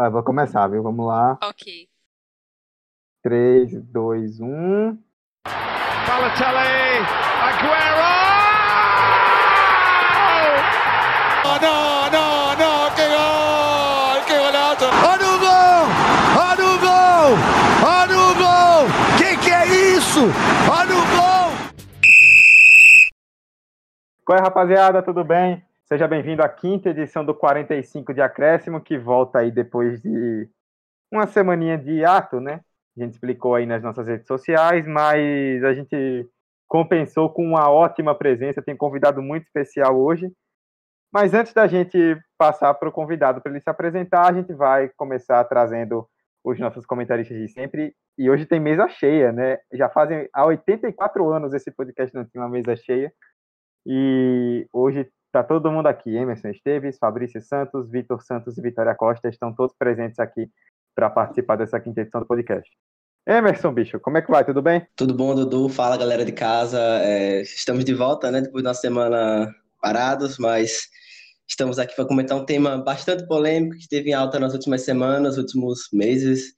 Ah, vou começar, viu? Vamos lá. Ok. 3, 2, 1. Balotelli, Aguero! Oh, no, no, no, que gol, que golazo. Olha o gol, olha o gol, olha o gol. Que que é isso? Olha o gol. Qual é, rapaziada? Tudo bem? Seja bem-vindo à quinta edição do 45 de Acréscimo, que volta aí depois de uma semaninha de ato, né? A gente explicou aí nas nossas redes sociais, mas a gente compensou com uma ótima presença. Tem convidado muito especial hoje. Mas antes da gente passar para o convidado para ele se apresentar, a gente vai começar trazendo os nossos comentaristas de sempre. E hoje tem mesa cheia, né? Já fazem há 84 anos esse podcast não tinha uma mesa cheia. E hoje está todo mundo aqui. Emerson Esteves, Fabrício Santos, Vitor Santos e Vitória Costa estão todos presentes aqui para participar dessa quinta edição do podcast. Emerson, bicho, como é que vai? Tudo bem? Tudo bom, Dudu? Fala, galera de casa. É, estamos de volta, né? Depois de uma semana parados, mas estamos aqui para comentar um tema bastante polêmico que esteve em alta nas últimas semanas, últimos meses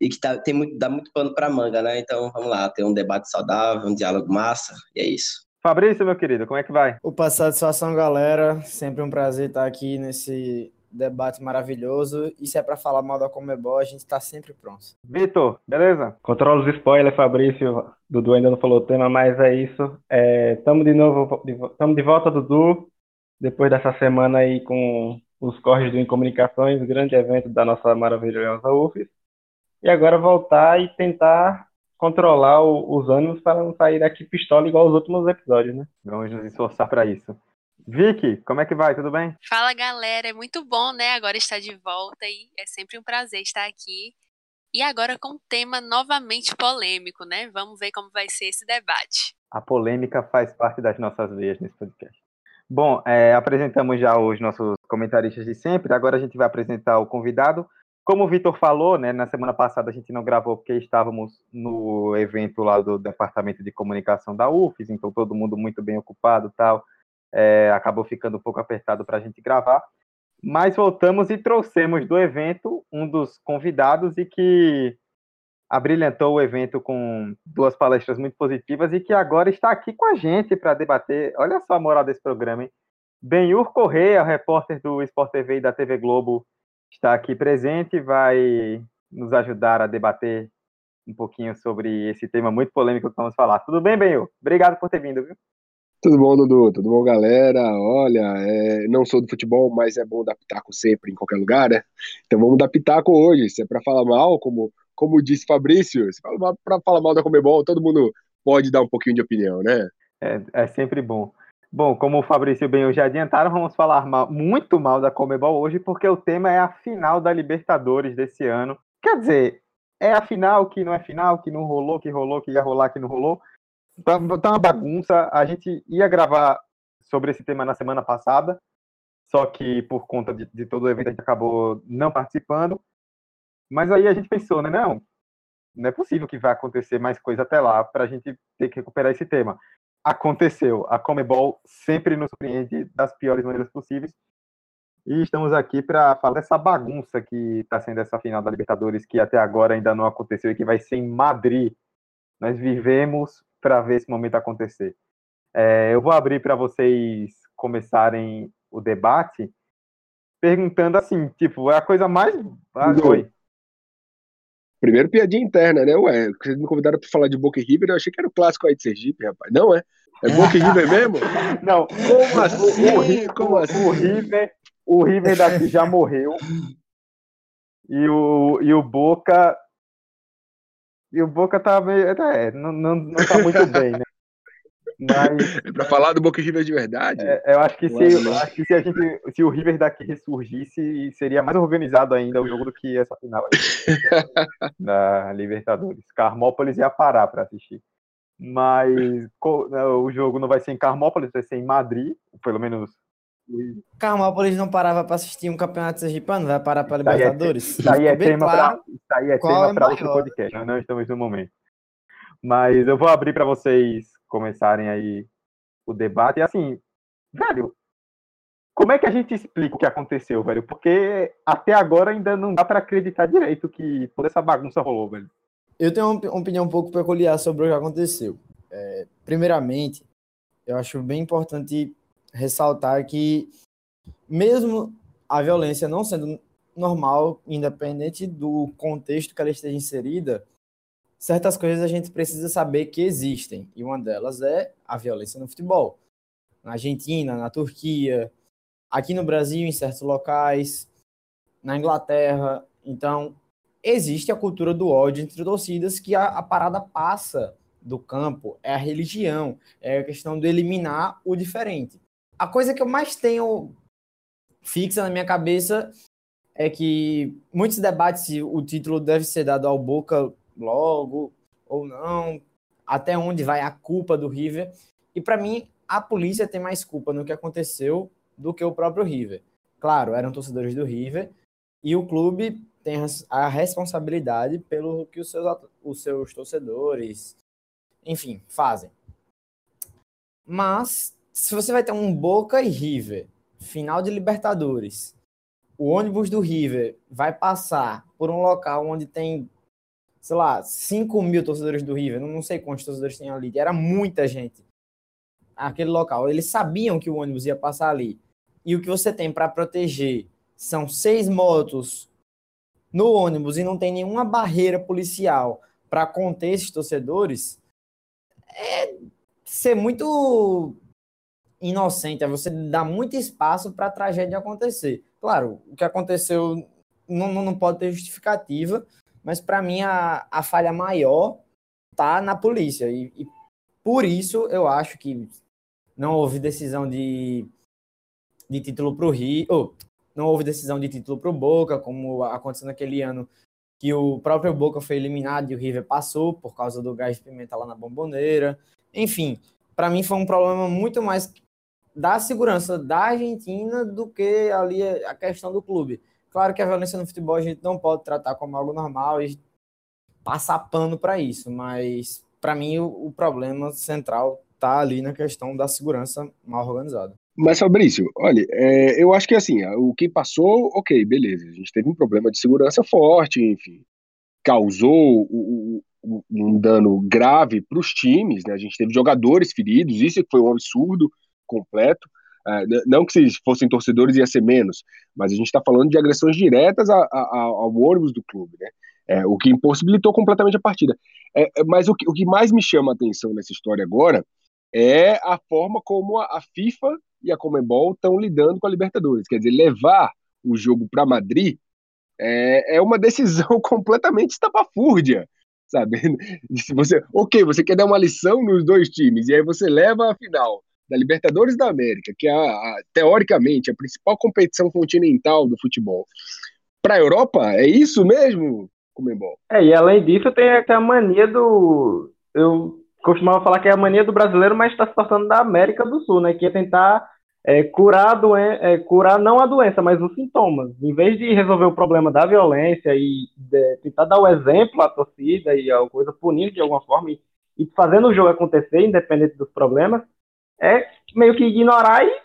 e que tá, tem muito, dá muito pano para manga, né? Então vamos lá, ter um debate saudável, um diálogo massa, e é isso. Fabrício, meu querido, como é que vai? Opa, satisfação, galera. Sempre um prazer estar aqui nesse debate maravilhoso. E se é para falar mal da Comebol, a gente está sempre pronto. Vitor, beleza? Controla os spoilers, Fabrício. Dudu ainda não falou o tema, mas é isso. Estamos é, de novo, estamos de volta, Dudu. Depois dessa semana aí com os corres do Incomunicações, grande evento da nossa maravilhosa UFES. E agora voltar e tentar controlar o, os ânimos para não sair daqui pistola igual os últimos episódios, né? Vamos nos esforçar para isso. Vicky, como é que vai? Tudo bem? Fala, galera. É muito bom, né? Agora estar de volta e é sempre um prazer estar aqui. E agora com um tema novamente polêmico, né? Vamos ver como vai ser esse debate. A polêmica faz parte das nossas veias nesse podcast. Bom, é, apresentamos já os nossos comentaristas de sempre. Agora a gente vai apresentar o convidado. Como o Vitor falou, né, na semana passada a gente não gravou porque estávamos no evento lá do Departamento de Comunicação da UFES, então todo mundo muito bem ocupado tal, é, acabou ficando um pouco apertado para a gente gravar. Mas voltamos e trouxemos do evento um dos convidados e que abrilhantou o evento com duas palestras muito positivas e que agora está aqui com a gente para debater. Olha só a moral desse programa, hein? Benhur Correia, repórter do Sport TV e da TV Globo, está aqui presente, vai nos ajudar a debater um pouquinho sobre esse tema muito polêmico que vamos falar. Tudo bem, Benho? Obrigado por ter vindo, viu? Tudo bom, Dudu? Tudo bom, galera? Olha, é, não sou do futebol, mas é bom dar pitaco sempre, em qualquer lugar, né? Então vamos dar pitaco hoje. Se é para falar mal, como, como disse Fabrício, se é para falar mal da Comebol, todo mundo pode dar um pouquinho de opinião, né? É, é sempre bom. Bom, como o Fabrício e o já adiantaram, vamos falar mal, muito mal da Comebol hoje, porque o tema é a final da Libertadores desse ano. Quer dizer, é a final que não é final, que não rolou, que rolou, que ia rolar, que não rolou. Tá, tá uma bagunça. A gente ia gravar sobre esse tema na semana passada, só que por conta de, de todo o evento a gente acabou não participando. Mas aí a gente pensou, né? Não, não é possível que vai acontecer mais coisa até lá para a gente ter que recuperar esse tema aconteceu. A Comebol sempre nos surpreende das piores maneiras possíveis. E estamos aqui para falar dessa bagunça que está sendo essa final da Libertadores, que até agora ainda não aconteceu e que vai ser em Madrid. Nós vivemos para ver esse momento acontecer. É, eu vou abrir para vocês começarem o debate perguntando assim, tipo, é a coisa mais. Ah, oi. Primeiro piadinha interna, né? Ué, vocês me convidaram para falar de Boca e River, eu achei que era o clássico aí de Sergipe, rapaz. Não é? É Boca e River mesmo? Não. Como assim? O, River, Como assim? o River, o River daqui já morreu. E o, e o Boca. E o Boca tá meio. É, não, não, não tá muito bem, né? Mas, é pra falar do Boca River de verdade? É, eu acho que, se, eu acho que se, a gente, se o River daqui ressurgisse, seria mais organizado ainda o jogo do que essa final da Libertadores. Carmópolis ia parar para assistir. Mas né, o jogo não vai ser em Carmópolis, vai ser em Madrid, pelo menos. Carmópolis não parava para assistir um campeonato sergipano, vai parar para Libertadores? Isso aí é, tema para tema é outro podcast, nós não estamos no momento. Mas eu vou abrir para vocês começarem aí o debate. E assim, velho, como é que a gente explica o que aconteceu, velho? Porque até agora ainda não dá para acreditar direito que toda essa bagunça rolou, velho. Eu tenho uma opinião um pouco peculiar sobre o que aconteceu. É, primeiramente, eu acho bem importante ressaltar que, mesmo a violência não sendo normal, independente do contexto que ela esteja inserida, certas coisas a gente precisa saber que existem. E uma delas é a violência no futebol. Na Argentina, na Turquia, aqui no Brasil, em certos locais, na Inglaterra. Então, existe a cultura do ódio entre torcidas que a, a parada passa do campo, é a religião, é a questão de eliminar o diferente. A coisa que eu mais tenho fixa na minha cabeça é que muitos debates se o título deve ser dado ao Boca logo ou não, até onde vai a culpa do River. E para mim, a polícia tem mais culpa no que aconteceu do que o próprio River. Claro, eram torcedores do River e o clube tem a responsabilidade pelo que os seus, os seus torcedores, enfim, fazem. Mas, se você vai ter um Boca e River, final de Libertadores, o ônibus do River vai passar por um local onde tem, sei lá, 5 mil torcedores do River, não sei quantos torcedores tem ali, era muita gente. Aquele local, eles sabiam que o ônibus ia passar ali. E o que você tem para proteger são seis motos no ônibus e não tem nenhuma barreira policial para conter esses torcedores, é ser muito inocente, é você dar muito espaço para a tragédia acontecer. Claro, o que aconteceu não, não pode ter justificativa, mas para mim a, a falha maior tá na polícia. E, e por isso eu acho que não houve decisão de, de título para o Rio, oh, não houve decisão de título para o Boca, como aconteceu naquele ano que o próprio Boca foi eliminado e o River passou por causa do gás de pimenta lá na bomboneira. Enfim, para mim foi um problema muito mais da segurança da Argentina do que ali a questão do clube. Claro que a violência no futebol a gente não pode tratar como algo normal e passar pano para isso, mas para mim o, o problema central está ali na questão da segurança mal organizada. Mas, Fabrício, olha, é, eu acho que assim, o que passou, ok, beleza. A gente teve um problema de segurança forte, enfim, causou o, o, um dano grave para os times, né? A gente teve jogadores feridos, isso foi um absurdo completo. É, não que se fossem torcedores ia ser menos, mas a gente está falando de agressões diretas ao ônibus do clube, né? É, o que impossibilitou completamente a partida. É, é, mas o que, o que mais me chama a atenção nessa história agora é a forma como a, a FIFA e a Comembol estão lidando com a Libertadores. Quer dizer, levar o jogo para Madrid é, é uma decisão completamente estapafúrdia, sabe? Se você, ok, você quer dar uma lição nos dois times e aí você leva a final da Libertadores da América, que é a, a, teoricamente a principal competição continental do futebol, para a Europa, é isso mesmo, Comembol? É, e além disso tem a mania do eu costumava falar que é a mania do brasileiro, mas está se tornando da América do Sul, né? Que é tentar é, curar, a doen é, curar não a doença, mas os sintomas. Em vez de resolver o problema da violência e de, tentar dar o exemplo à torcida e a coisa punir de alguma forma e, e fazendo o jogo acontecer, independente dos problemas, é meio que ignorar e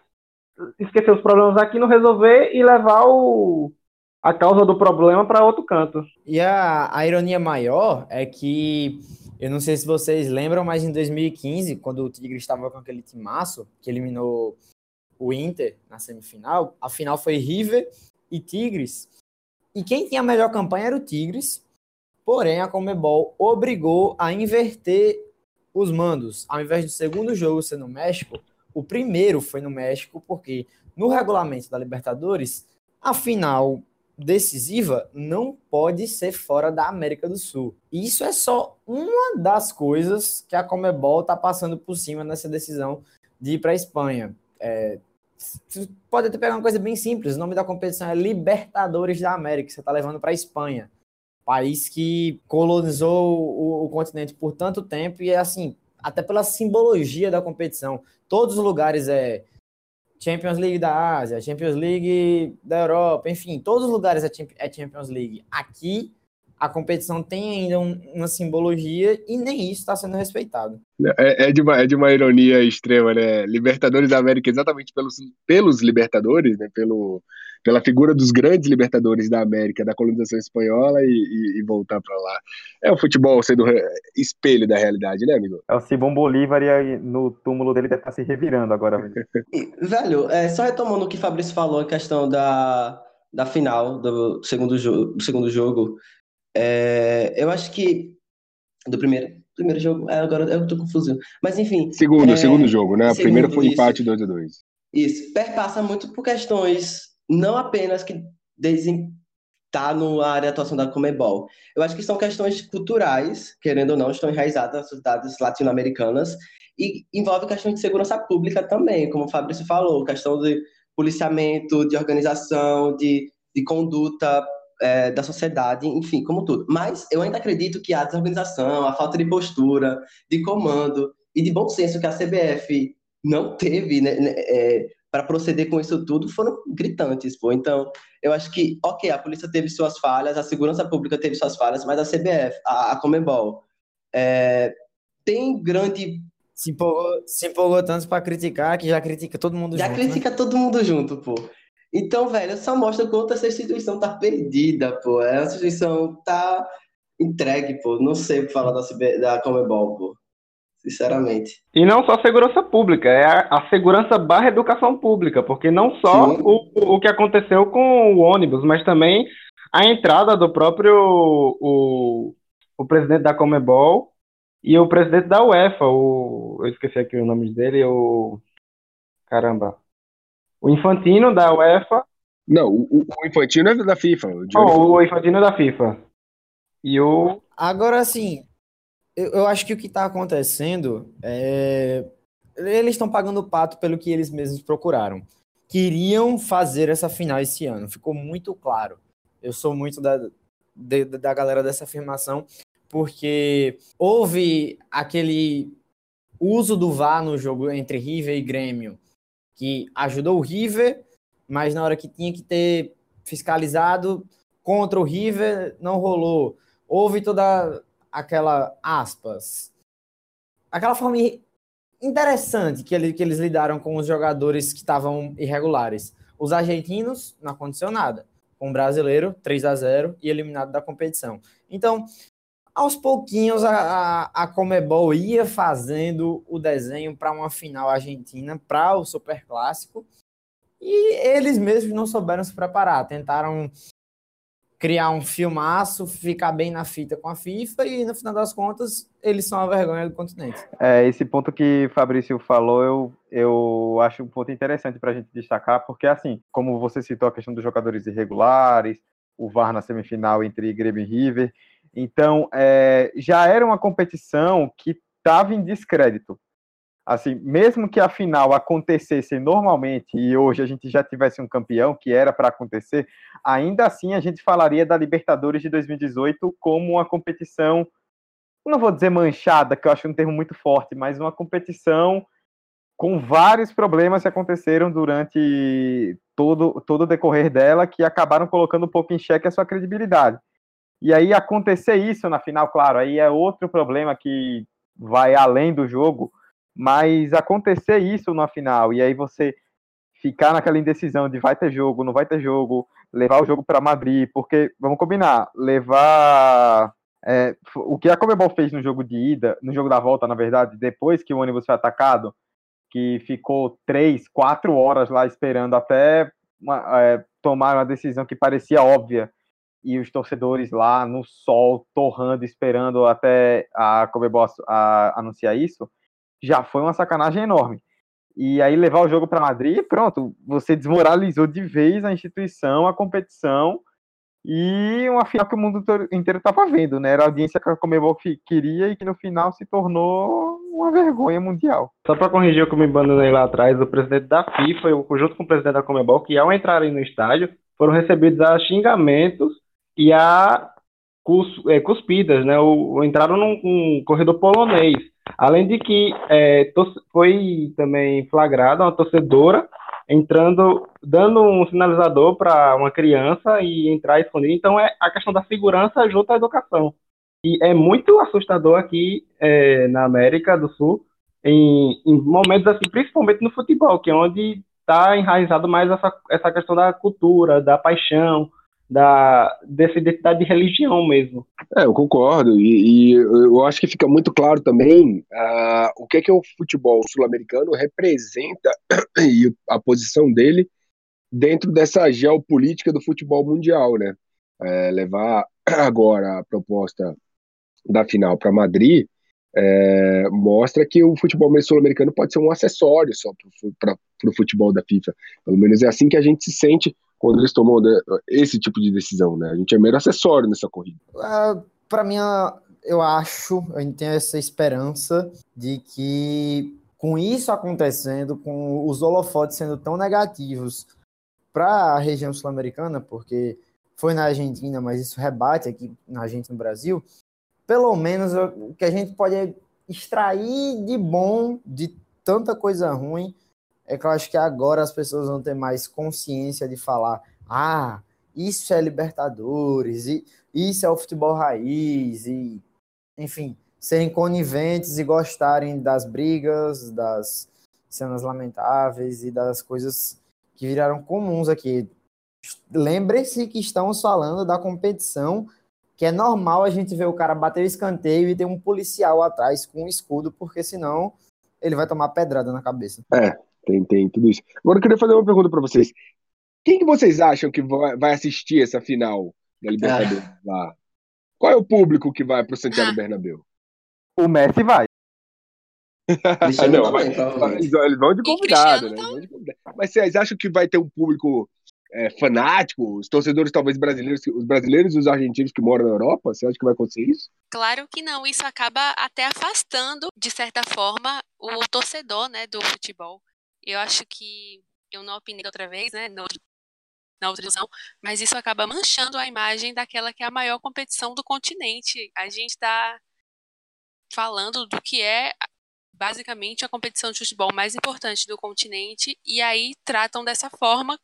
esquecer os problemas aqui, não resolver e levar o, a causa do problema para outro canto. E a, a ironia maior é que eu não sei se vocês lembram, mas em 2015, quando o Tigre estava com aquele timaço que eliminou o Inter na semifinal, a final foi River e Tigres. E quem tinha a melhor campanha era o Tigres, porém a Comebol obrigou a inverter os mandos. Ao invés do segundo jogo ser no México, o primeiro foi no México, porque no regulamento da Libertadores, a final decisiva não pode ser fora da América do Sul. Isso é só uma das coisas que a Comebol está passando por cima nessa decisão de ir para a Espanha. É, pode até pegar uma coisa bem simples. O nome da competição é Libertadores da América. Você está levando para a Espanha, país que colonizou o, o continente por tanto tempo e é assim, até pela simbologia da competição. Todos os lugares é Champions League da Ásia, Champions League da Europa, enfim, todos os lugares é, é Champions League. Aqui a competição tem ainda um, uma simbologia e nem isso está sendo respeitado. É, é, de uma, é de uma ironia extrema, né? Libertadores da América, exatamente pelos, pelos Libertadores, né? Pelo, pela figura dos grandes Libertadores da América, da colonização espanhola e, e, e voltar para lá. É o futebol sendo espelho da realidade, né, amigo? É o Simão Bolívar e no túmulo dele deve estar tá se revirando agora. velho, é, só retomando o que o Fabrício falou, a questão da, da final do segundo, jo do segundo jogo, é, eu acho que. Do primeiro. Primeiro jogo, é, agora eu tô confuso. Mas enfim. Segundo, é, segundo jogo, né? O primeiro foi empate 2 a 2 Isso. Perpassa muito por questões, não apenas que dizem tá no área de atuação da Comebol. Eu acho que são questões culturais, querendo ou não, estão enraizadas nas sociedades latino-americanas e envolve questões de segurança pública também, como o Fabrício falou, questão de policiamento, de organização, de, de conduta é, da sociedade, enfim, como tudo. Mas eu ainda acredito que a desorganização, a falta de postura, de comando e de bom senso que a CBF não teve né, né é, para proceder com isso tudo foram gritantes, pô. Então, eu acho que, ok, a polícia teve suas falhas, a segurança pública teve suas falhas, mas a CBF, a, a Comebol, é, tem grande se empolgou, se empolgou tanto para criticar que já critica todo mundo já junto. Já critica né? todo mundo junto, pô. Então, velho, só mostra quanto essa instituição tá perdida, pô. Essa instituição tá entregue, pô. Não sei o que falar da, CB, da Comebol, pô. Sinceramente. E não só segurança pública, é a, a segurança barra educação pública, porque não só o, o que aconteceu com o ônibus, mas também a entrada do próprio o, o presidente da Comebol e o presidente da UEFA, o, eu esqueci aqui o nome dele, o caramba, o Infantino da UEFA. Não, o, o Infantino é da FIFA. O, oh, o Infantino é da FIFA. E o. Agora, assim, eu, eu acho que o que está acontecendo é. Eles estão pagando o pato pelo que eles mesmos procuraram. Queriam fazer essa final esse ano, ficou muito claro. Eu sou muito da, de, da galera dessa afirmação, porque houve aquele uso do VAR no jogo entre River e Grêmio, que ajudou o River, mas na hora que tinha que ter fiscalizado contra o River, não rolou. Houve toda aquela aspas, aquela forma interessante que, ele, que eles lidaram com os jogadores que estavam irregulares. Os argentinos não aconteceu nada. Com o brasileiro, 3 a 0 e eliminado da competição. Então, aos pouquinhos, a, a, a Comebol ia fazendo o desenho para uma final argentina, para o Super Clássico, e eles mesmos não souberam se preparar. Tentaram criar um filmaço, ficar bem na fita com a FIFA, e no final das contas, eles são a vergonha do continente. É, esse ponto que Fabrício falou, eu, eu acho um ponto interessante para a gente destacar, porque, assim, como você citou a questão dos jogadores irregulares, o VAR na semifinal entre Grêmio e River então, é, já era uma competição que estava em descrédito. Assim, mesmo que a final acontecesse normalmente e hoje a gente já tivesse um campeão, que era para acontecer, ainda assim a gente falaria da Libertadores de 2018 como uma competição, não vou dizer manchada, que eu acho um termo muito forte, mas uma competição com vários problemas que aconteceram durante todo, todo o decorrer dela, que acabaram colocando um pouco em xeque a sua credibilidade. E aí acontecer isso na final, claro, aí é outro problema que vai além do jogo, mas acontecer isso na final e aí você ficar naquela indecisão de vai ter jogo, não vai ter jogo, levar o jogo para Madrid, porque vamos combinar, levar é, o que a Comebol fez no jogo de ida, no jogo da volta, na verdade, depois que o ônibus foi atacado, que ficou três, quatro horas lá esperando até uma, é, tomar uma decisão que parecia óbvia e os torcedores lá no sol, torrando, esperando até a Comebol a, anunciar isso, já foi uma sacanagem enorme. E aí levar o jogo para Madrid, pronto, você desmoralizou de vez a instituição, a competição e uma final que o mundo inteiro estava vendo, né? Era a audiência que a Comebol queria e que no final se tornou uma vergonha mundial. Só para corrigir o que me abandonei lá atrás, o presidente da FIFA, junto com o presidente da Comebol, que ao entrarem no estádio, foram recebidos a xingamentos e a cus, é, cuspidas, né? O entraram num um corredor polonês. Além de que é, foi também flagrada uma torcedora entrando, dando um sinalizador para uma criança e entrar escondido. Então é a questão da segurança junto à educação. E é muito assustador aqui é, na América do Sul, em, em, momentos assim, principalmente no futebol, que é onde está enraizado mais essa, essa questão da cultura, da paixão, da, dessa identidade de religião mesmo. É, eu concordo, e, e eu acho que fica muito claro também uh, o que é, que o futebol sul-americano representa e a posição dele dentro dessa geopolítica do futebol mundial, né? É, levar agora a proposta da final para Madrid é, mostra que o futebol sul-americano pode ser um acessório só para o futebol da FIFA. Pelo menos é assim que a gente se sente quando eles tomam esse tipo de decisão, né? A gente é mero acessório nessa corrida. Uh, para mim, eu acho, eu tenho essa esperança de que com isso acontecendo, com os holofotes sendo tão negativos para a região sul-americana, porque foi na Argentina, mas isso rebate aqui na gente no Brasil, pelo menos o que a gente pode extrair de bom de tanta coisa ruim é que eu acho que agora as pessoas vão ter mais consciência de falar: ah, isso é Libertadores, e isso é o futebol raiz, e enfim, serem coniventes e gostarem das brigas, das cenas lamentáveis e das coisas que viraram comuns aqui. Lembre-se que estamos falando da competição, que é normal a gente ver o cara bater o escanteio e ter um policial atrás com um escudo, porque senão ele vai tomar pedrada na cabeça. É, tem, tem tudo isso. Agora eu queria fazer uma pergunta para vocês. Quem que vocês acham que vai assistir essa final da Libertadores ah. lá? Qual é o público que vai para o Santiago ah. Bernabéu? O Messi vai. não, também, mas, eles vão de convidado, né? Vão de convidado. Mas vocês acham que vai ter um público é, fanático, os torcedores talvez brasileiros, os brasileiros e os argentinos que moram na Europa? Você acha que vai acontecer isso? Claro que não. Isso acaba até afastando, de certa forma, o torcedor, né, do futebol. Eu acho que eu não opinei outra vez, né, na outra, na outra mas isso acaba manchando a imagem daquela que é a maior competição do continente. A gente está falando do que é basicamente a competição de futebol mais importante do continente e aí tratam dessa forma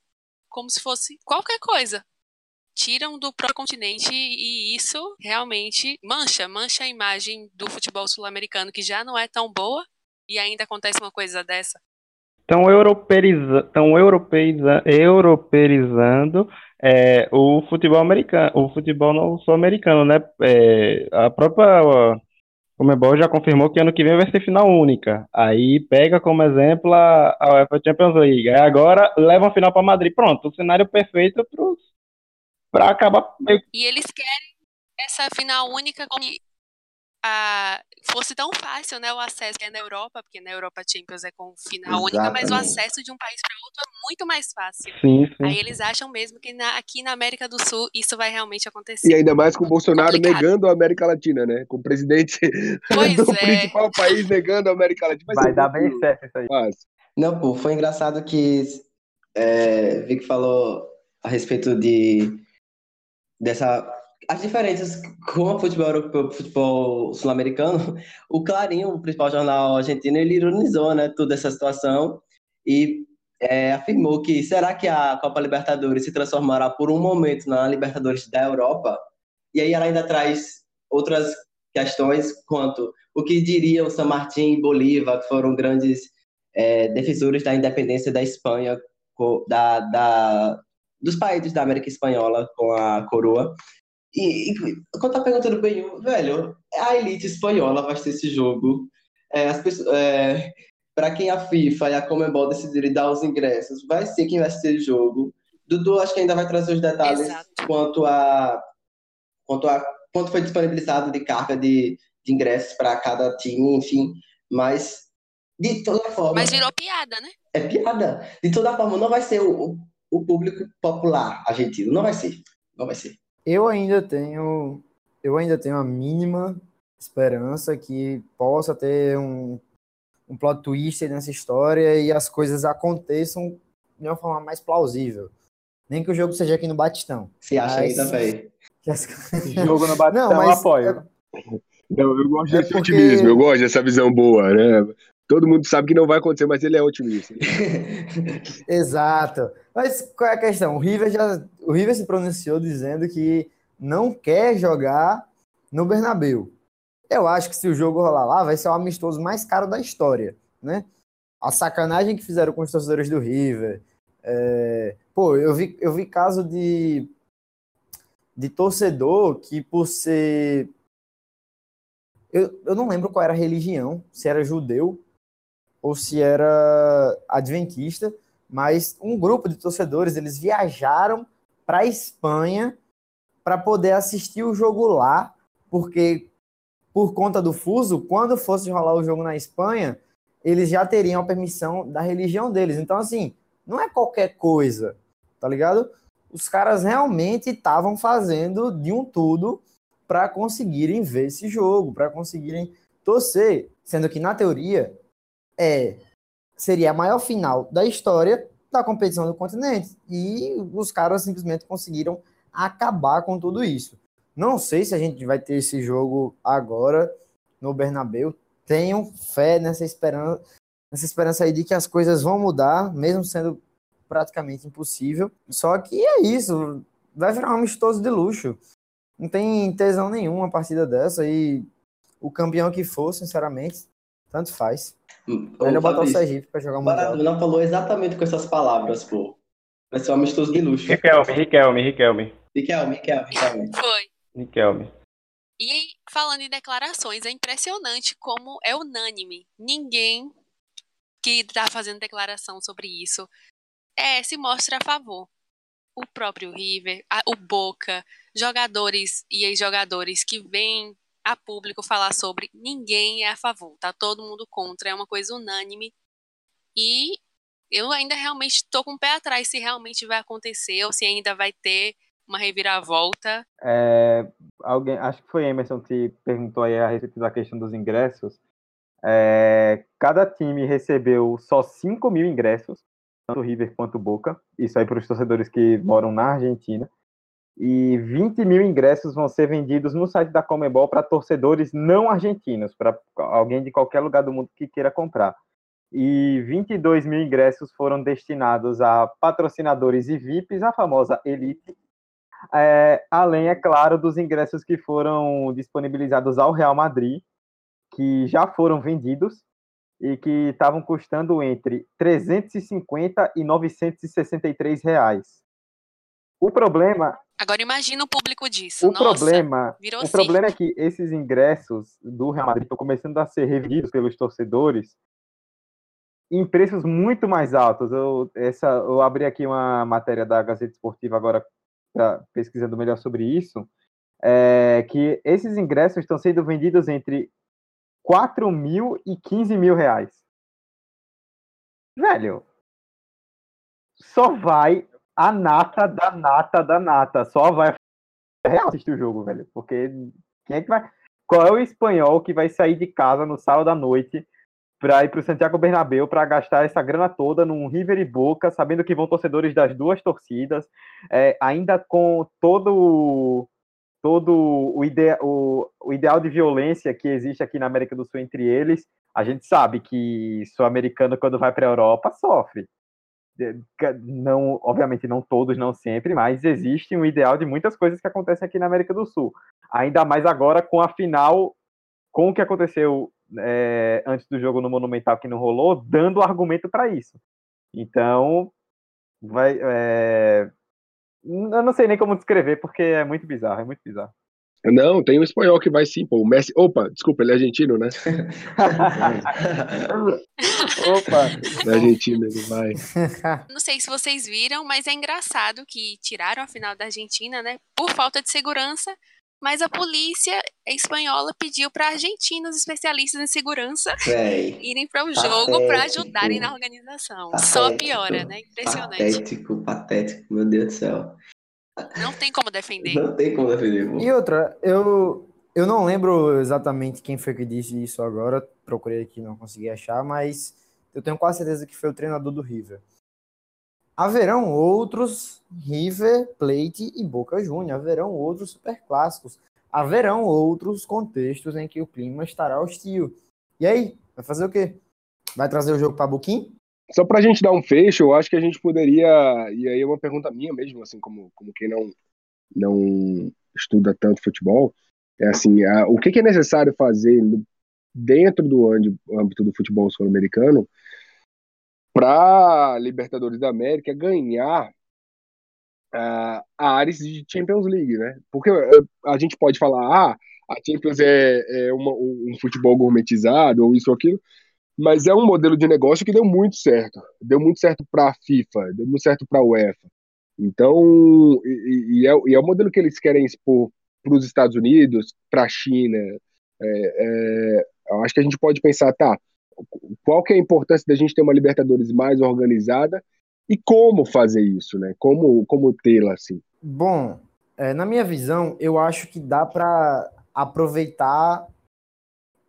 como se fosse qualquer coisa. Tiram do próprio continente e isso realmente mancha, mancha a imagem do futebol sul-americano que já não é tão boa e ainda acontece uma coisa dessa estão europeiza, europeiza, europeizando é, o futebol americano, o futebol sul-americano, né? É, a própria Comebol já confirmou que ano que vem vai ser final única. Aí pega como exemplo a, a UEFA Champions League. Aí agora leva a final para Madrid. Pronto, o cenário perfeito para acabar. E eles querem essa final única como a, fosse tão fácil, né, o acesso que é na Europa, porque na Europa Champions é com final Exatamente. única, mas o acesso de um país para outro é muito mais fácil. Sim, sim. Aí eles acham mesmo que na, aqui na América do Sul isso vai realmente acontecer. E ainda mais com o Bolsonaro Complicado. negando a América Latina, né? Com o presidente pois do é. principal país negando a América Latina. Vai, vai dar bem certo isso aí. Fácil. Não, pô, foi engraçado que é, Vic falou a respeito de dessa as diferenças com o futebol europeu futebol sul-americano, o Clarinho, o principal jornal argentino, ele ironizou né, toda essa situação e é, afirmou que será que a Copa Libertadores se transformará por um momento na Libertadores da Europa? E aí ela ainda traz outras questões quanto o que diriam San Martín e Bolívar, que foram grandes é, defensores da independência da Espanha, da, da, dos países da América Espanhola com a coroa. E, e quando tá perguntando bem, velho, a elite espanhola vai ter esse jogo. É, as pessoas, é, para quem a FIFA e a Comembol decidirem dar os ingressos, vai ser quem vai assistir o jogo. Dudu, acho que ainda vai trazer os detalhes Exato. quanto a quanto a quanto foi disponibilizado de carga de, de ingressos para cada time, enfim. Mas de toda forma. Mas virou piada, né? É piada. De toda forma, não vai ser o, o público popular argentino. Não vai ser. Não vai ser. Eu ainda tenho, eu ainda tenho a mínima esperança que possa ter um, um plot twist nessa história e as coisas aconteçam de uma forma mais plausível. Nem que o jogo seja aqui no Batistão. Se acha aí também. As... jogo no Batistão, Não, mas, eu apoio. Não, eu gosto é desse porque... otimismo, eu gosto dessa visão boa, né? Todo mundo sabe que não vai acontecer, mas ele é otimista. Exato. Mas qual é a questão? O River, já, o River se pronunciou dizendo que não quer jogar no Bernabéu. Eu acho que se o jogo rolar lá, vai ser o amistoso mais caro da história, né? A sacanagem que fizeram com os torcedores do River. É... Pô, eu vi, eu vi caso de, de torcedor que por ser... Eu, eu não lembro qual era a religião, se era judeu ou se era adventista, mas um grupo de torcedores, eles viajaram para a Espanha para poder assistir o jogo lá, porque por conta do fuso, quando fosse rolar o jogo na Espanha, eles já teriam a permissão da religião deles. Então, assim, não é qualquer coisa, tá ligado? Os caras realmente estavam fazendo de um tudo para conseguirem ver esse jogo, para conseguirem torcer, sendo que na teoria é seria a maior final da história da competição do continente e os caras simplesmente conseguiram acabar com tudo isso. Não sei se a gente vai ter esse jogo agora no Bernabéu. Tenho fé nessa esperança, nessa esperança aí de que as coisas vão mudar, mesmo sendo praticamente impossível. Só que é isso, vai virar um amistoso de luxo. Não tem tesão nenhuma a partida dessa e o campeão que for, sinceramente, tanto faz. Melhor botar o Sergipe pra jogar o Mundial. não falou exatamente com essas palavras, pô. Vai ser um amistoso de luxo. Riquelme, Riquelme, Riquelme. Riquelme, Riquelme, Riquelme. Foi. Riquelme. E falando em declarações, é impressionante como é unânime. Ninguém que está fazendo declaração sobre isso é, se mostra a favor. O próprio River, a, o Boca, jogadores e ex-jogadores que vêm a público falar sobre, ninguém é a favor, tá todo mundo contra, é uma coisa unânime. E eu ainda realmente estou com o pé atrás se realmente vai acontecer ou se ainda vai ter uma reviravolta. É, alguém, acho que foi Emerson que perguntou aí a respeito da questão dos ingressos. É, cada time recebeu só 5 mil ingressos, tanto River quanto Boca. Isso aí para os torcedores que moram na Argentina. E 20 mil ingressos vão ser vendidos no site da Comebol para torcedores não argentinos, para alguém de qualquer lugar do mundo que queira comprar e 22 mil ingressos foram destinados a patrocinadores e VIPs, a famosa Elite, é, além, é claro, dos ingressos que foram disponibilizados ao Real Madrid, que já foram vendidos e que estavam custando entre 350 e 963 reais. O problema. Agora imagina o público disso. O Nossa, problema, o problema é que esses ingressos do Real Madrid estão começando a ser revendidos pelos torcedores em preços muito mais altos. Eu, essa, eu abri aqui uma matéria da Gazeta Esportiva agora, pra, pesquisando melhor sobre isso, é, que esses ingressos estão sendo vendidos entre 4 mil e 15 mil reais. Velho, só vai a nata da nata da nata. Só vai assistir o jogo, velho. Porque quem é que vai. Qual é o espanhol que vai sair de casa no sábado à noite para ir para o Santiago Bernabéu para gastar essa grana toda num River e Boca, sabendo que vão torcedores das duas torcidas, é, ainda com todo todo o, ide o, o, ideal de violência que existe aqui na América do Sul entre eles, a gente sabe que sul-americano quando vai para a Europa sofre. Não, obviamente não todos, não sempre, mas existe um ideal de muitas coisas que acontecem aqui na América do Sul. Ainda mais agora com a final, com o que aconteceu é, antes do jogo no Monumental que não rolou, dando argumento para isso. Então, vai. É... Eu não sei nem como descrever, porque é muito bizarro, é muito bizarro. Não, tem um espanhol que vai sim, pô. O Messi. Opa, desculpa, ele é argentino, né? Opa! É argentino, ele vai. Não sei se vocês viram, mas é engraçado que tiraram a final da Argentina, né? Por falta de segurança mas a polícia espanhola pediu para argentinos especialistas em segurança Véi, irem para o jogo para ajudarem na organização. Patético, Só piora, né? Impressionante. Patético, patético, meu Deus do céu. Não tem como defender. Não tem como defender. E outra, eu, eu não lembro exatamente quem foi que disse isso agora, procurei aqui, não consegui achar, mas eu tenho quase certeza que foi o treinador do River haverão outros River Plate e Boca Juniors, haverão outros superclássicos, haverão outros contextos em que o clima estará hostil. E aí, vai fazer o quê? Vai trazer o jogo para Buquim? Só para a gente dar um fecho, eu acho que a gente poderia, e aí é uma pergunta minha mesmo, assim, como, como quem não, não estuda tanto futebol, é assim, a, o que, que, é necessário fazer dentro do âmbito do futebol sul-americano para Libertadores da América ganhar uh, a áreas de Champions League, né? Porque uh, a gente pode falar, ah, a Champions é, é uma, um futebol gourmetizado ou isso ou aquilo, mas é um modelo de negócio que deu muito certo. Deu muito certo para a FIFA, deu muito certo para a UEFA. Então, e, e, é, e, é, o modelo que eles querem expor para os Estados Unidos, para a China. É, é, acho que a gente pode pensar, tá, qual que é a importância da gente ter uma Libertadores mais organizada e como fazer isso, né? Como, como tê-la assim? Bom, é, na minha visão, eu acho que dá para aproveitar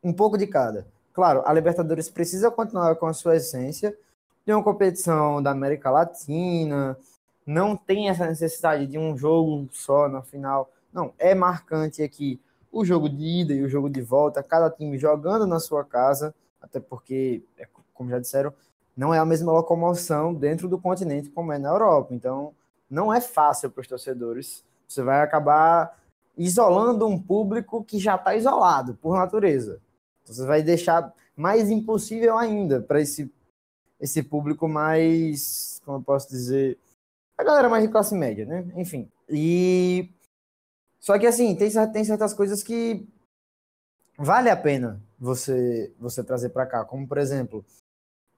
um pouco de cada. Claro, a Libertadores precisa continuar com a sua essência. Tem uma competição da América Latina, não tem essa necessidade de um jogo só na final. Não, é marcante aqui o jogo de ida e o jogo de volta, cada time jogando na sua casa, até porque, é, como já disseram, não é a mesma locomoção dentro do continente como é na Europa. Então, não é fácil para os torcedores. Você vai acabar isolando um público que já está isolado por natureza. Você vai deixar mais impossível ainda para esse, esse público mais, como eu posso dizer, a galera mais de classe média, né? Enfim. E só que assim, tem, tem certas coisas que vale a pena você você trazer para cá, como por exemplo,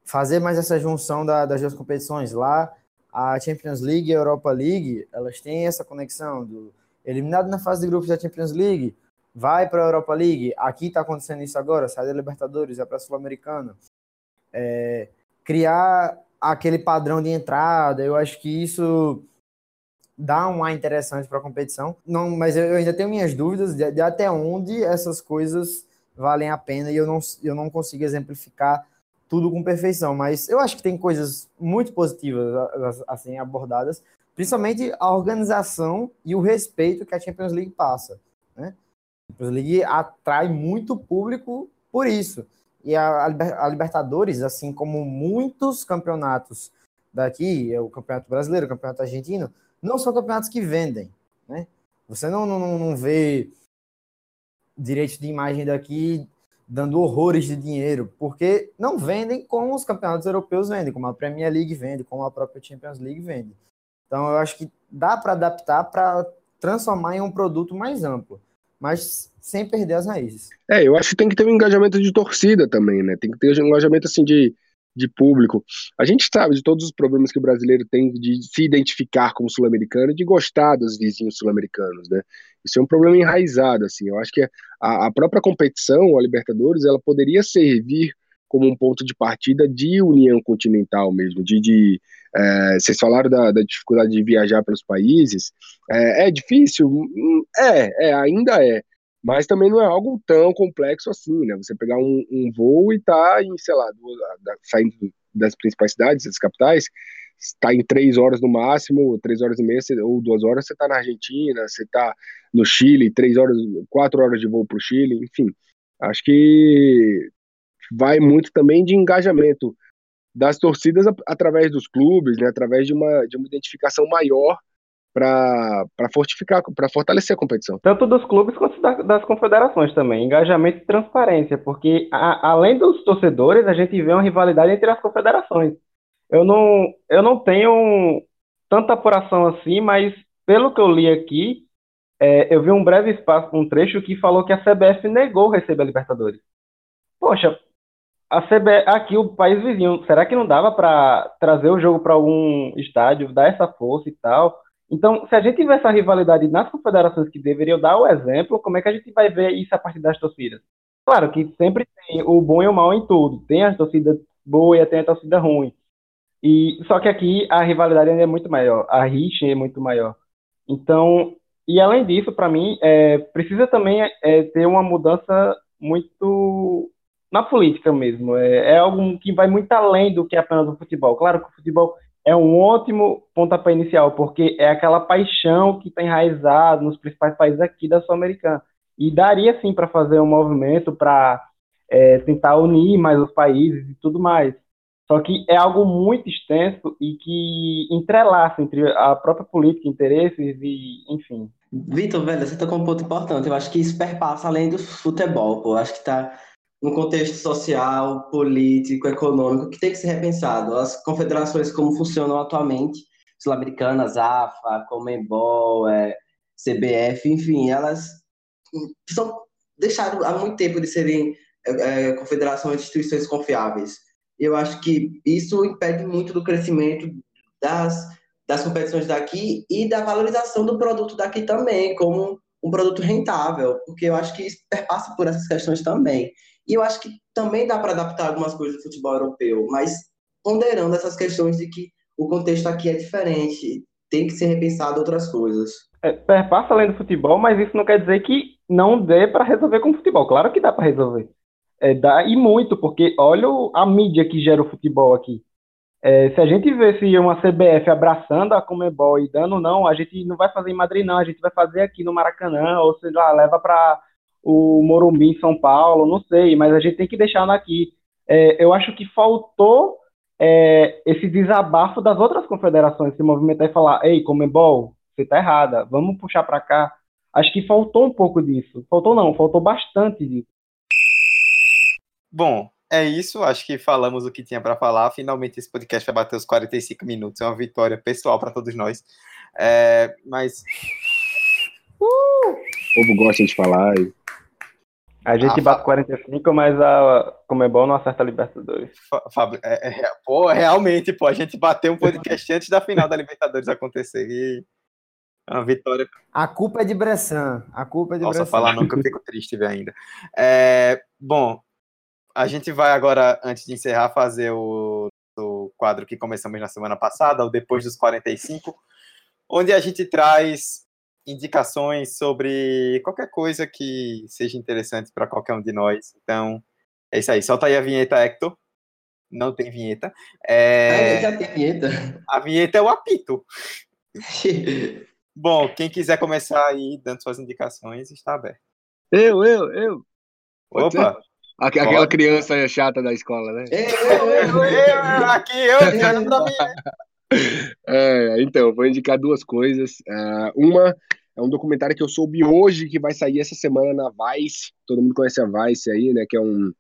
fazer mais essa junção da, das duas competições lá, a Champions League e a Europa League, elas têm essa conexão do eliminado na fase de grupos da Champions League, vai para a Europa League, aqui está acontecendo isso agora, sai da Libertadores, vai para a Sul-Americana, é, criar aquele padrão de entrada, eu acho que isso dá um ar interessante para a competição. Não, mas eu ainda tenho minhas dúvidas de, de, até onde essas coisas valem a pena e eu não, eu não consigo exemplificar tudo com perfeição, mas eu acho que tem coisas muito positivas assim abordadas, principalmente a organização e o respeito que a Champions League passa, né? Champions League atrai muito público por isso. E a, a Libertadores, assim como muitos campeonatos daqui, é o Campeonato Brasileiro, o Campeonato Argentino, não são campeonatos que vendem. Né? Você não, não, não vê direitos de imagem daqui dando horrores de dinheiro, porque não vendem como os campeonatos europeus vendem, como a Premier League vende, como a própria Champions League vende. Então eu acho que dá para adaptar para transformar em um produto mais amplo mas sem perder as raízes. É, eu acho que tem que ter um engajamento de torcida também, né? Tem que ter um engajamento assim de, de público. A gente sabe de todos os problemas que o brasileiro tem de se identificar como sul-americano e de gostar dos vizinhos sul-americanos, né? Isso é um problema enraizado, assim. Eu acho que a, a própria competição, a Libertadores, ela poderia servir como um ponto de partida de união continental mesmo, de, de é, vocês falaram da, da, dificuldade de viajar pelos países. É, é, difícil? Hum, é, é, ainda é. Mas também não é algo tão complexo assim, né? Você pegar um, um voo e tá em, sei lá, do, saindo das principais cidades, das capitais, está em três horas no máximo, três horas e meia ou duas horas, você está na Argentina, você está no Chile, três horas, quatro horas de voo para o Chile, enfim. Acho que vai muito também de engajamento das torcidas através dos clubes, né, através de uma, de uma identificação maior para fortificar, para fortalecer a competição. Tanto dos clubes quanto das confederações também, engajamento e transparência, porque a, além dos torcedores, a gente vê uma rivalidade entre as confederações. Eu não, eu não tenho tanta apuração assim, mas pelo que eu li aqui, é, eu vi um breve espaço, um trecho que falou que a CBF negou receber a Libertadores. Poxa, a aqui o país vizinho, será que não dava para trazer o jogo para algum estádio, dar essa força e tal? Então, se a gente tiver essa rivalidade nas confederações que deveriam dar o exemplo, como é que a gente vai ver isso a partir das torcidas? Claro que sempre tem o bom e o mal em tudo. Tem a torcida boa e tem a torcida ruim. E só que aqui a rivalidade ainda é muito maior, a rixa é muito maior. Então, e além disso, para mim, é, precisa também é, ter uma mudança muito na política mesmo. É, é algo que vai muito além do que apenas o futebol. Claro que o futebol é um ótimo pontapé inicial, porque é aquela paixão que está enraizada nos principais países aqui da Sul-Americana. E daria sim para fazer um movimento para é, tentar unir mais os países e tudo mais. Só que é algo muito extenso e que entrelaça entre a própria política, interesses e, enfim. Vitor, velho, você tocou um ponto importante. Eu acho que isso perpassa além do futebol, pô. Eu acho que está no contexto social, político, econômico, que tem que ser repensado. As confederações como funcionam atualmente, sul-americanas, AFA, Comembol, é, CBF, enfim, elas são deixaram há muito tempo de serem é, é confederações de instituições confiáveis. Eu acho que isso impede muito do crescimento das, das competições daqui e da valorização do produto daqui também, como um produto rentável, porque eu acho que isso perpassa por essas questões também. E eu acho que também dá para adaptar algumas coisas do futebol europeu, mas ponderando essas questões de que o contexto aqui é diferente, tem que ser repensado outras coisas. É, perpassa além do futebol, mas isso não quer dizer que não dê para resolver com o futebol. Claro que dá para resolver. É, dá e muito, porque olha a mídia que gera o futebol aqui. É, se a gente vê se uma CBF abraçando a Comebol e dando não, a gente não vai fazer em Madrid não, a gente vai fazer aqui no Maracanã, ou sei lá, leva para o Morumbi em São Paulo, não sei, mas a gente tem que deixar aqui. É, eu acho que faltou é, esse desabafo das outras confederações se movimentar e falar, ei, Comebol, você tá errada, vamos puxar para cá. Acho que faltou um pouco disso. Faltou não, faltou bastante disso. Bom, é isso. Acho que falamos o que tinha para falar. Finalmente esse podcast vai bater os 45 minutos. É uma vitória pessoal para todos nós. É, mas. Uh! O povo gosta de falar. E... A gente ah, bate 45, mas a Comebol não acerta a Libertadores. Fábio, é, é, pô, realmente, pô, a gente bateu um podcast antes da final da Libertadores acontecer. E é uma vitória. A culpa é de Bressan. A culpa é de Posso Bressan. falar não, que eu fico triste ver ainda. É, bom, a gente vai agora, antes de encerrar, fazer o, o quadro que começamos na semana passada, o Depois dos 45, onde a gente traz indicações sobre qualquer coisa que seja interessante para qualquer um de nós. Então, é isso aí. Solta aí a vinheta, Hector. Não tem vinheta. É... Ah, já tem vinheta. A vinheta é o apito. Bom, quem quiser começar aí dando suas indicações, está aberto. Eu, eu, eu. Opa! Aquela Pode. criança chata da escola, né? Eu, eu, eu, aqui, eu, olhando pra mim. É, então, vou indicar duas coisas. Uh, uma é um documentário que eu soube hoje que vai sair essa semana na Vice. Todo mundo conhece a Vice aí, né? Que é um,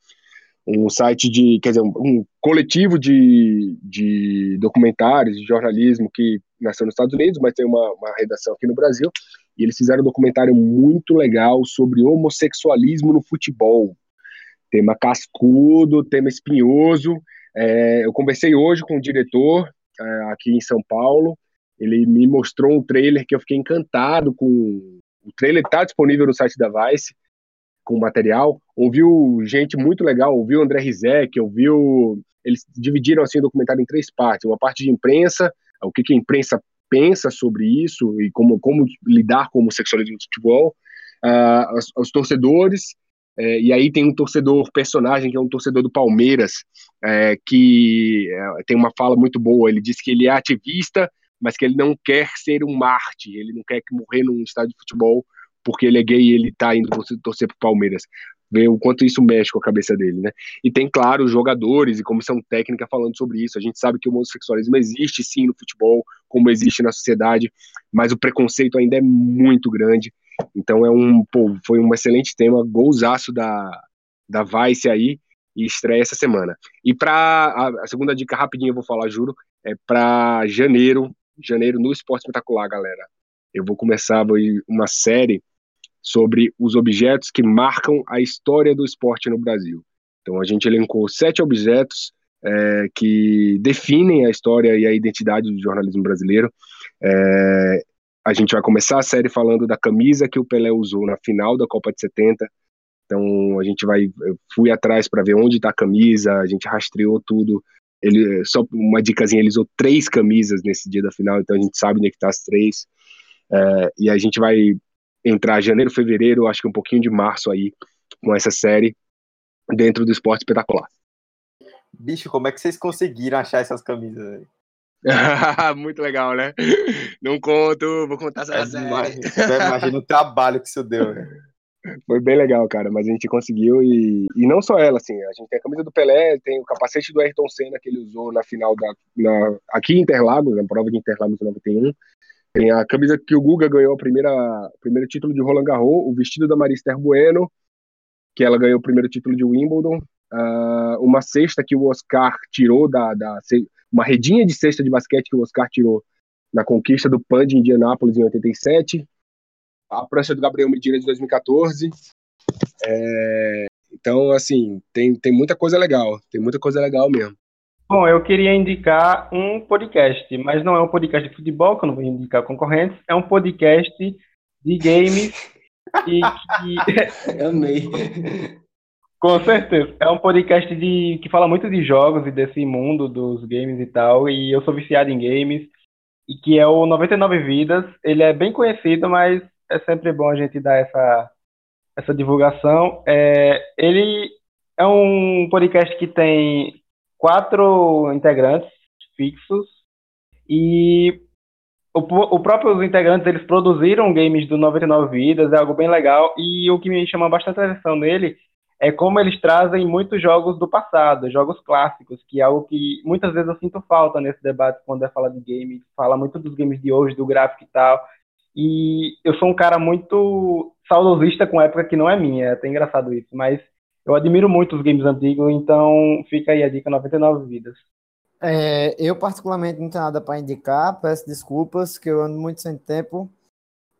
um site de, quer dizer, um, um coletivo de, de documentários, de jornalismo que nasceu nos Estados Unidos, mas tem uma, uma redação aqui no Brasil. E eles fizeram um documentário muito legal sobre homossexualismo no futebol tema cascudo, tema espinhoso. É, eu conversei hoje com o diretor é, aqui em São Paulo. Ele me mostrou um trailer que eu fiquei encantado com. O trailer está disponível no site da Vice com material. Ouviu gente muito legal, ouviu André Rizek, ouviu. Eles dividiram assim o documentário em três partes: uma parte de imprensa, o que, que a imprensa pensa sobre isso e como, como lidar com o homossexualismo no futebol, uh, os, os torcedores é, e aí tem um torcedor personagem que é um torcedor do Palmeiras é, que é, tem uma fala muito boa. Ele diz que ele é ativista, mas que ele não quer ser um Marte. Ele não quer morrer num estádio de futebol porque ele é gay e ele está indo torcer para o Palmeiras. Ver o quanto isso mexe com a cabeça dele, né? E tem, claro, jogadores e comissão técnica falando sobre isso. A gente sabe que o homossexualismo existe sim no futebol, como existe na sociedade, mas o preconceito ainda é muito grande. Então é um, pô, foi um excelente tema, golzaço da, da Vice aí, e estreia essa semana. E para a, a, segunda dica rapidinho eu vou falar, juro, é para janeiro, janeiro no Esporte Espetacular, galera. Eu vou começar uma série sobre os objetos que marcam a história do esporte no Brasil. Então a gente elencou sete objetos é, que definem a história e a identidade do jornalismo brasileiro. É, a gente vai começar a série falando da camisa que o Pelé usou na final da Copa de 70. Então a gente vai, fui atrás para ver onde está a camisa, a gente rastreou tudo. Ele só uma dicasinha, ele usou três camisas nesse dia da final, então a gente sabe onde é que tá as três. É, e a gente vai entrar janeiro, fevereiro, acho que um pouquinho de março aí com essa série dentro do esporte espetacular. Bicho, como é que vocês conseguiram achar essas camisas aí? Muito legal, né? Não conto, vou contar essa é, Imagina, imagina o trabalho que isso deu. Né? Foi bem legal, cara, mas a gente conseguiu e, e não só ela, assim, a gente tem a camisa do Pelé, tem o capacete do Ayrton Senna que ele usou na final da, na, aqui em Interlagos, na prova de Interlagos 91, tem a camisa que o Guga ganhou a primeira, o primeiro título de Roland Garros, o vestido da Marister Bueno, que ela ganhou o primeiro título de Wimbledon, uh, uma cesta que o Oscar tirou da, da, uma redinha de cesta de basquete que o Oscar tirou na conquista do PAN de Indianápolis em 87, a prancha do Gabriel Medina de 2014. É, então, assim, tem, tem muita coisa legal, tem muita coisa legal mesmo. Bom, eu queria indicar um podcast, mas não é um podcast de futebol, que eu não vou indicar concorrentes, é um podcast de games e que... Amei. Com certeza. É um podcast de, que fala muito de jogos e desse mundo dos games e tal, e eu sou viciado em games, e que é o 99 Vidas. Ele é bem conhecido, mas é sempre bom a gente dar essa, essa divulgação. É, ele é um podcast que tem quatro integrantes fixos e o, o próprio os integrantes eles produziram games do 99 Vidas, é algo bem legal e o que me chama bastante atenção nele é como eles trazem muitos jogos do passado, jogos clássicos, que é algo que muitas vezes eu sinto falta nesse debate quando é falar de games, fala muito dos games de hoje, do gráfico e tal, e eu sou um cara muito saudosista com época que não é minha, é até engraçado isso, mas eu admiro muito os games antigos, então fica aí a dica 99 vidas. É, eu particularmente não tenho nada para indicar, peço desculpas, que eu ando muito sem tempo,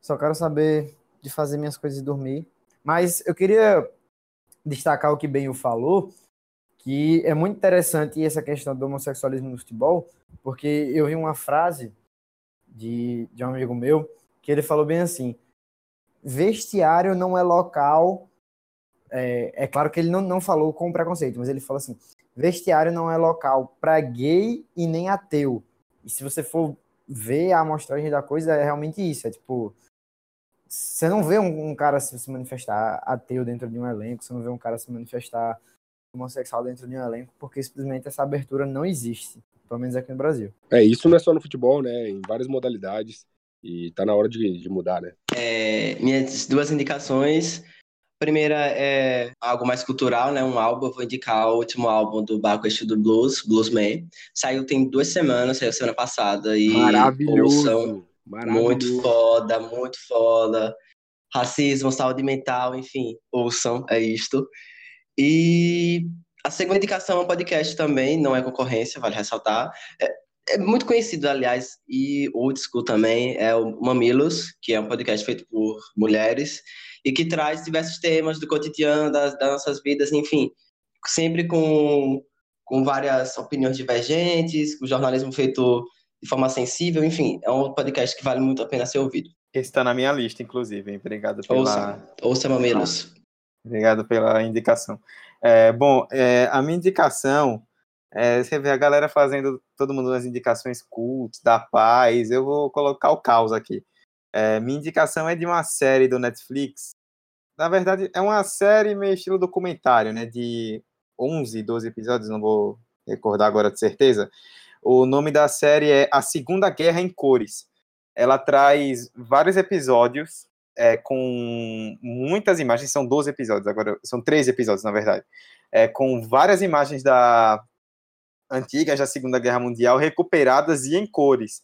só quero saber de fazer minhas coisas e dormir. Mas eu queria destacar o que Benho falou, que é muito interessante essa questão do homossexualismo no futebol, porque eu vi uma frase de, de um amigo meu que ele falou bem assim: vestiário não é local. É, é claro que ele não, não falou com preconceito, mas ele falou assim: vestiário não é local para gay e nem ateu. E se você for ver a amostragem da coisa, é realmente isso. É tipo, você não vê um, um, cara se, se manifestar ateu dentro de um elenco, você não vê um cara se manifestar homossexual dentro de um elenco, porque simplesmente essa abertura não existe, pelo menos aqui no Brasil. É, isso não é só no futebol, né? Em várias modalidades. E tá na hora de, de mudar, né? É, minhas duas indicações. A primeira é algo mais cultural, né? Um álbum, eu vou indicar o último álbum do Baco do Blues, Bluesman. Saiu tem duas semanas, saiu semana passada. E Maravilhoso! Ouçam, Maravilhoso. Muito foda, muito foda. Racismo, saúde mental, enfim, ouçam, é isto. E a segunda indicação é um podcast também, não é concorrência, vale ressaltar. É, é muito conhecido, aliás, e old school também, é o Mamilos, que é um podcast feito por mulheres e que traz diversos temas do cotidiano, das, das nossas vidas, enfim, sempre com, com várias opiniões divergentes, o jornalismo feito de forma sensível, enfim, é um podcast que vale muito a pena ser ouvido. Esse está na minha lista, inclusive, Obrigado pela... Ouça, ouça Mamilos. Obrigado pela indicação. É, bom, é, a minha indicação é, você vê a galera fazendo todo mundo nas indicações cults, da paz. Eu vou colocar o caos aqui. É, minha indicação é de uma série do Netflix. Na verdade, é uma série meio estilo documentário, né? De 11, 12 episódios, não vou recordar agora de certeza. O nome da série é A Segunda Guerra em Cores. Ela traz vários episódios é, com muitas imagens, são 12 episódios, agora são 13 episódios, na verdade, é, com várias imagens da antigas da Segunda Guerra Mundial recuperadas e em cores.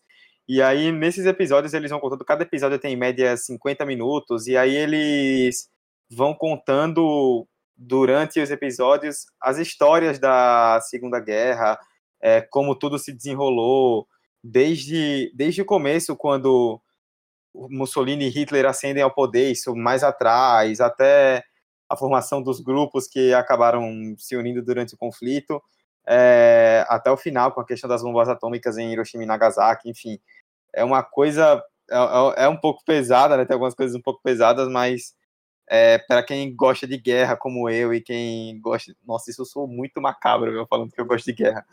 E aí, nesses episódios, eles vão contando, cada episódio tem em média 50 minutos, e aí eles vão contando durante os episódios as histórias da Segunda Guerra, é, como tudo se desenrolou, desde, desde o começo, quando Mussolini e Hitler ascendem ao poder, isso mais atrás, até a formação dos grupos que acabaram se unindo durante o conflito, é, até o final, com a questão das bombas atômicas em Hiroshima e Nagasaki, enfim. É uma coisa, é, é, é um pouco pesada, né? Tem algumas coisas um pouco pesadas, mas é, para quem gosta de guerra, como eu, e quem gosta. Nossa, isso eu sou muito macabro, eu falando que eu gosto de guerra.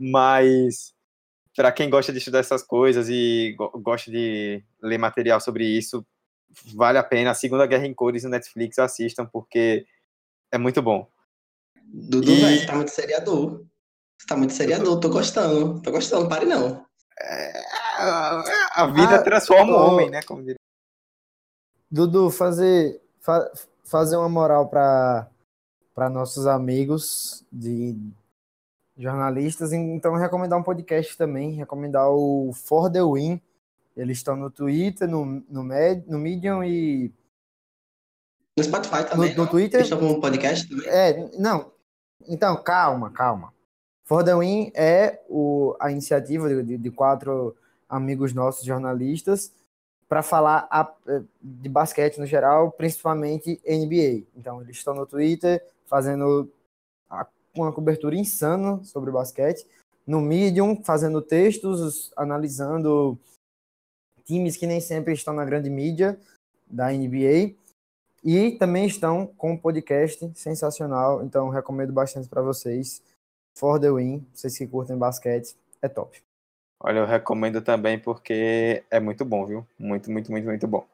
Mas para quem gosta de estudar essas coisas e go gosta de ler material sobre isso, vale a pena. A Segunda Guerra em Cores no Netflix, assistam, porque é muito bom. Dudu, e... velho, tá muito seriador. Você tá muito seriador, tô gostando. Tô gostando, pare não. É, a vida ah, transforma o homem, né? Como diria. Dudu, fazer, fa fazer uma moral para nossos amigos de jornalistas, então recomendar um podcast também, recomendar o For the Win. Eles estão no Twitter, no, no, Med, no Medium e. No Spotify também. No, no Twitter. Eles estão com um podcast também. É, não. Então, calma, calma. For the Win é o, a iniciativa de, de quatro amigos nossos jornalistas para falar a, de basquete no geral, principalmente NBA. Então, eles estão no Twitter fazendo a, uma cobertura insana sobre basquete, no Medium, fazendo textos, analisando times que nem sempre estão na grande mídia da NBA. E também estão com um podcast sensacional, então recomendo bastante para vocês. For the Win, vocês que curtem basquete, é top. Olha, eu recomendo também porque é muito bom, viu? Muito, muito, muito, muito bom.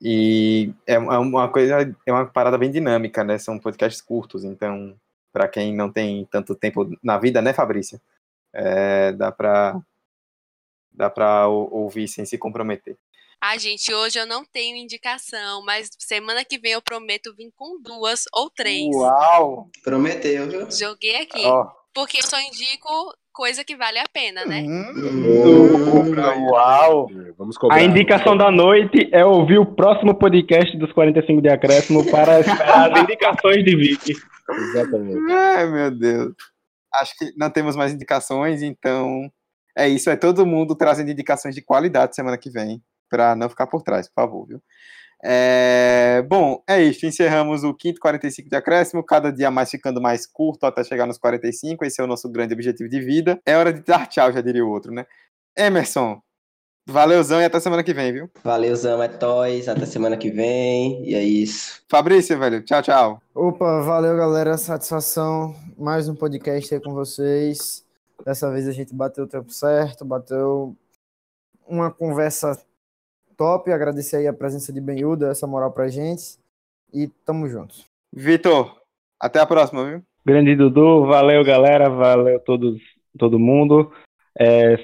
E é uma coisa, é uma parada bem dinâmica, né? São podcasts curtos, então, para quem não tem tanto tempo na vida, né, Fabrício? É, dá para dá para ouvir sem se comprometer. Ah, gente, hoje eu não tenho indicação, mas semana que vem eu prometo vir com duas ou três. Uau! Prometeu, viu? Joguei aqui. Ó. Porque eu só indico coisa que vale a pena, né? Hum, Uau! Vamos cobrar. A indicação da noite é ouvir o próximo podcast dos 45 de acréscimo para esperar as indicações de Vicky. Exatamente. Ai, meu Deus. Acho que não temos mais indicações, então é isso. É todo mundo trazendo indicações de qualidade semana que vem, para não ficar por trás, por favor, viu? É, bom, é isso. Encerramos o quinto 45 de acréscimo, cada dia mais ficando mais curto até chegar nos 45. Esse é o nosso grande objetivo de vida. É hora de dar tchau, já diria o outro, né? Emerson, valeuzão e até semana que vem, viu? Valeuzão, é Toys. Até semana que vem. E é isso. Fabrício, velho, tchau, tchau. Opa, valeu galera, satisfação. Mais um podcast aí com vocês. Dessa vez a gente bateu o tempo certo, bateu uma conversa top. Agradecer aí a presença de Benhuda, essa moral pra gente. E tamo junto. Vitor, até a próxima, viu? Grande Dudu, valeu galera, valeu todos, todo mundo. É,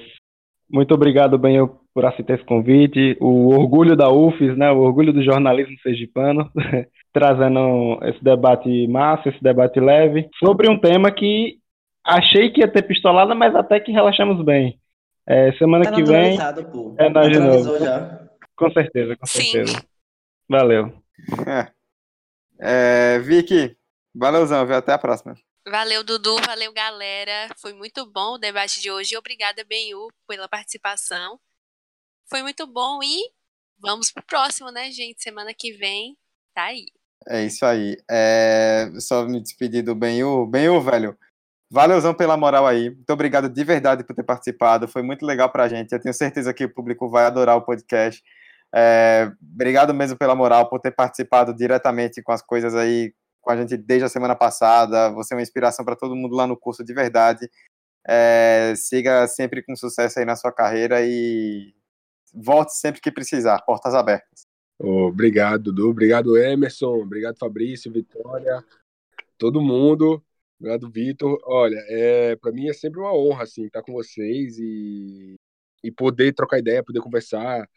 muito obrigado, Benho, por aceitar esse convite. O orgulho da UFES, né, o orgulho do jornalismo sergipano, trazendo esse debate massa, esse debate leve, sobre um tema que achei que ia ter pistolada, mas até que relaxamos bem. É, semana Tá que vem pô. é nós de novo. já. Com certeza, com Sim. certeza. Valeu. É, Vicky, valeuzão, viu? Até a próxima. Valeu, Dudu. Valeu, galera. Foi muito bom o debate de hoje. Obrigada, Benhu, pela participação. Foi muito bom e vamos pro próximo, né, gente? Semana que vem tá aí. É isso aí. É, só me despedir do Benhu. Benhu, velho, valeuzão pela moral aí. Muito obrigado de verdade por ter participado. Foi muito legal pra gente. Eu tenho certeza que o público vai adorar o podcast. É, obrigado mesmo pela moral, por ter participado diretamente com as coisas aí com a gente desde a semana passada. Você é uma inspiração para todo mundo lá no curso de verdade. É, siga sempre com sucesso aí na sua carreira e volte sempre que precisar. Portas abertas. Obrigado, Dudu. Obrigado, Emerson. Obrigado, Fabrício, Vitória, todo mundo. Obrigado, Vitor. Olha, é, para mim é sempre uma honra assim estar com vocês e, e poder trocar ideia, poder conversar.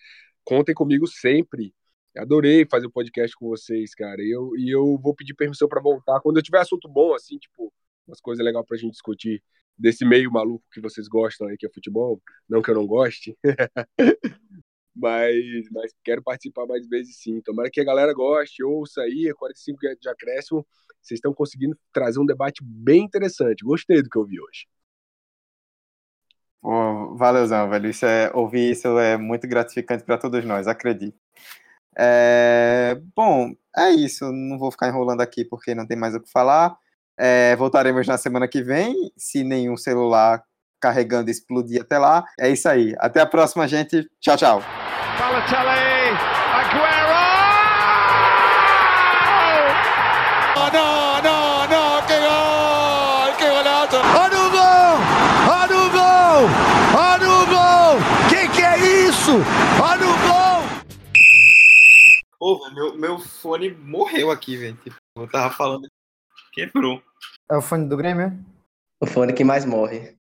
Contem comigo sempre. Adorei fazer o podcast com vocês, cara. Eu, e eu vou pedir permissão para voltar quando eu tiver assunto bom, assim, tipo, umas coisas legais pra gente discutir desse meio maluco que vocês gostam aí, que é futebol. Não que eu não goste. mas, mas quero participar mais vezes sim. Tomara que a galera goste, ouça aí, 45 de acréscimo. Vocês estão conseguindo trazer um debate bem interessante. Gostei do que eu vi hoje. Pô, valeuzão, velho. Isso é, ouvir isso é muito gratificante para todos nós, acredito. É, bom, é isso. Não vou ficar enrolando aqui porque não tem mais o que falar. É, voltaremos na semana que vem, se nenhum celular carregando explodir até lá. É isso aí. Até a próxima, gente. Tchau, tchau. Balotelli, Aguero! No, no, no, no, que gol, que golazo. Olha o gol, olha o gol, olha o gol. Que que é isso? Olha o gol. Pô, velho, meu, meu fone morreu aqui, velho. Tipo, eu tava falando. Quebrou. É o fone do Grêmio? O fone que mais morre.